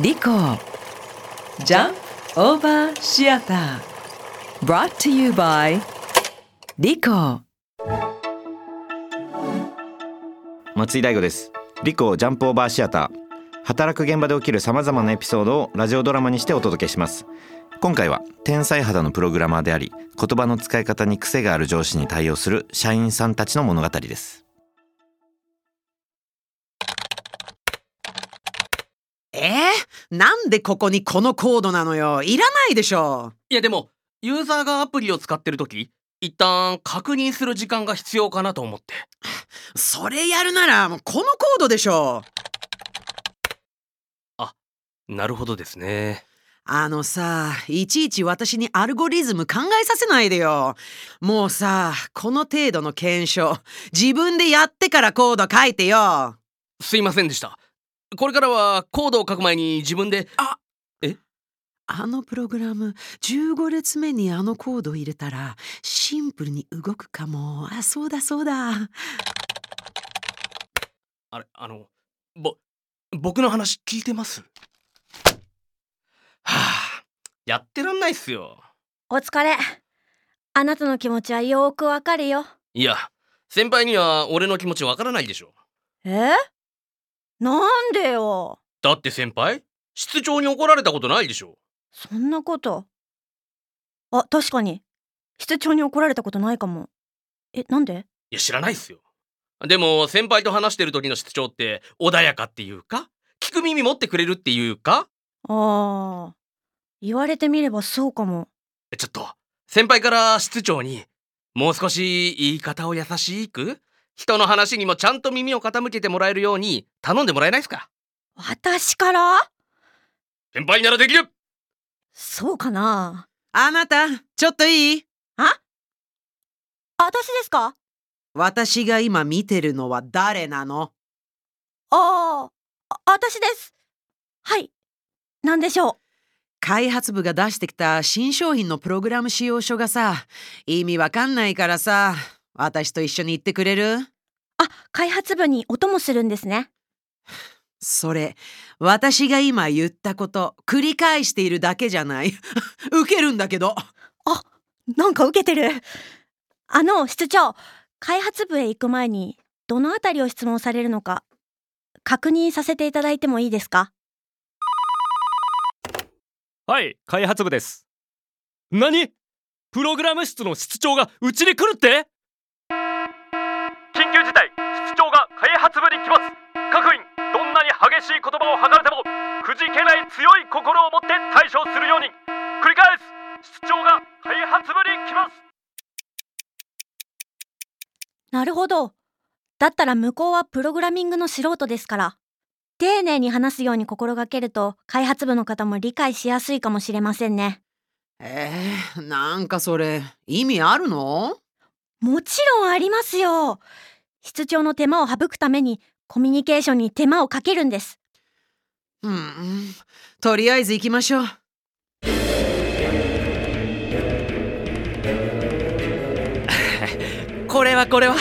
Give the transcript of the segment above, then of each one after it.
リコジャンオーバーシアター brought to you by リコ松井大吾です。リコジャンプオーバーシアター働く現場で起きるさまざまなエピソードをラジオドラマにしてお届けします。今回は天才肌のプログラマーであり言葉の使い方に癖がある上司に対応する社員さんたちの物語です。えー、なんでここにこのコードなのよ。いらないでしょ。いやでもユーザーがアプリを使ってる時一旦確認する時間が必要かなと思って。それやるならもうこのコードでしょ。なるほどですね。あのさいちいち私にアルゴリズム考えさせないでよ。もうさこの程度の検証自分でやってからコード書いてよ。すいませんでしたこれからはコードを書く前に自分で。あ。のプログラム15列目にあのコードを入れたらシンプルに動くかも。あそうだそうだ。あれ？あのぼ僕の話聞いてます？はあやってらんないっすよ。お疲れ。あなたの気持ちはよーくわかるよ。いや先輩には俺の気持ちわからないでしょ。え？なんでよ。だって先輩室長に怒られたことないでしょそんなこと。あ、確かに。室長に怒られたことないかも。え、なんで？いや知らないっすよでも先輩と話してる時の室長って穏やかっていうか聞く耳持ってくれるっていうかああ。言われてみればそうかも。えちょっと先輩から室長にもう少し言い方を優しく人の話にもちゃんと耳を傾けてもらえるように頼んでもらえないですか？私から？先輩ならできる！そうかな？あなたちょっといい？私ですか？私が今見てるのは誰なの？ああ、あ私です。はい。なんでしょう？開発部が出してきた新商品のプログラム使用書がさ意味わかんないからさ私と一緒に行ってくれる？あ、開発部に音もするんですね。それ私が今言ったこと繰り返しているだけじゃない。ウケるんだけど。なんか受けてる。あの、室長、開発部へ行く前に、どのあたりを質問されるのか、確認させていただいてもいいですか？はい開発部です。何？プログラム室の室長がうちに来るって緊急事態室長が開発部に来ます各員どんなに激しい言葉を吐かれてもくじけない強い心を持って対処するように繰り返す室長が開発部に来ますなるほど。だったら向こうはプログラミングの素人ですから。丁寧に話すように心がけると、開発部の方も理解しやすいかもしれませんね。えー、なんかそれ意味あるの？もちろんありますよ。室長の手間を省くために、コミュニケーションに手間をかけるんです。うんとりあえず行きましょう。これはこれは。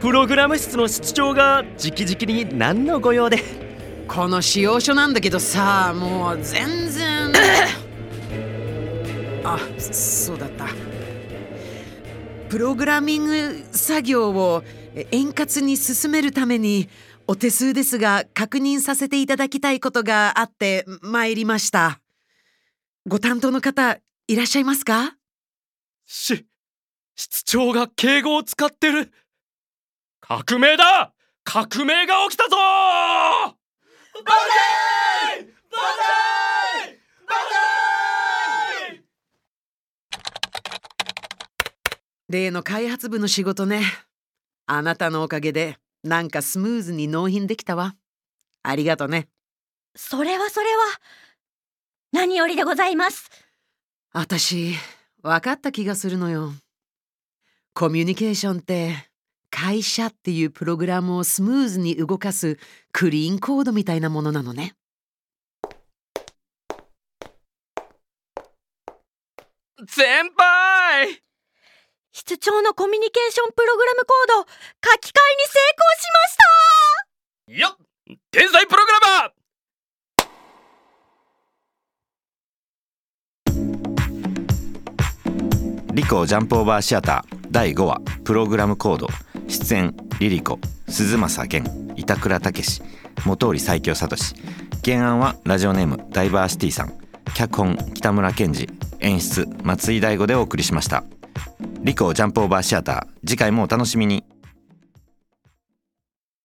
プログラム室の室長が直々に何のご用で？この使用書なんだけどさもう全然。あそうだった。プログラミング作業をえ円滑に進めるためにお手数ですが確認させていただきたいことがあって参りました。ご担当の方いらっしゃいますか？し室長が敬語を使ってる。革命だ!革命が起きたぞ!例の開発部の仕事ね。あなたのおかげでなんかスムーズに納品できたわ。ありがとね。それはそれは。何よりでございます。私分かった気がするのよ。コミュニケーションって会社っていうプログラムをスムーズに動かすクリーンコードみたいなものなのね。先輩室長のコミュニケーションプログラムコード書き換えに成功しました！いや天才プログラマー！リコジャンプオーバーシアター第5話プログラムコード。出演リリコ鈴政源板倉武元織最強聡。原案はラジオネームダイバーシティさん。脚本北村健二演出松井大吾でお送りしました。リコジャンプオーバーシアター。次回もお楽しみに。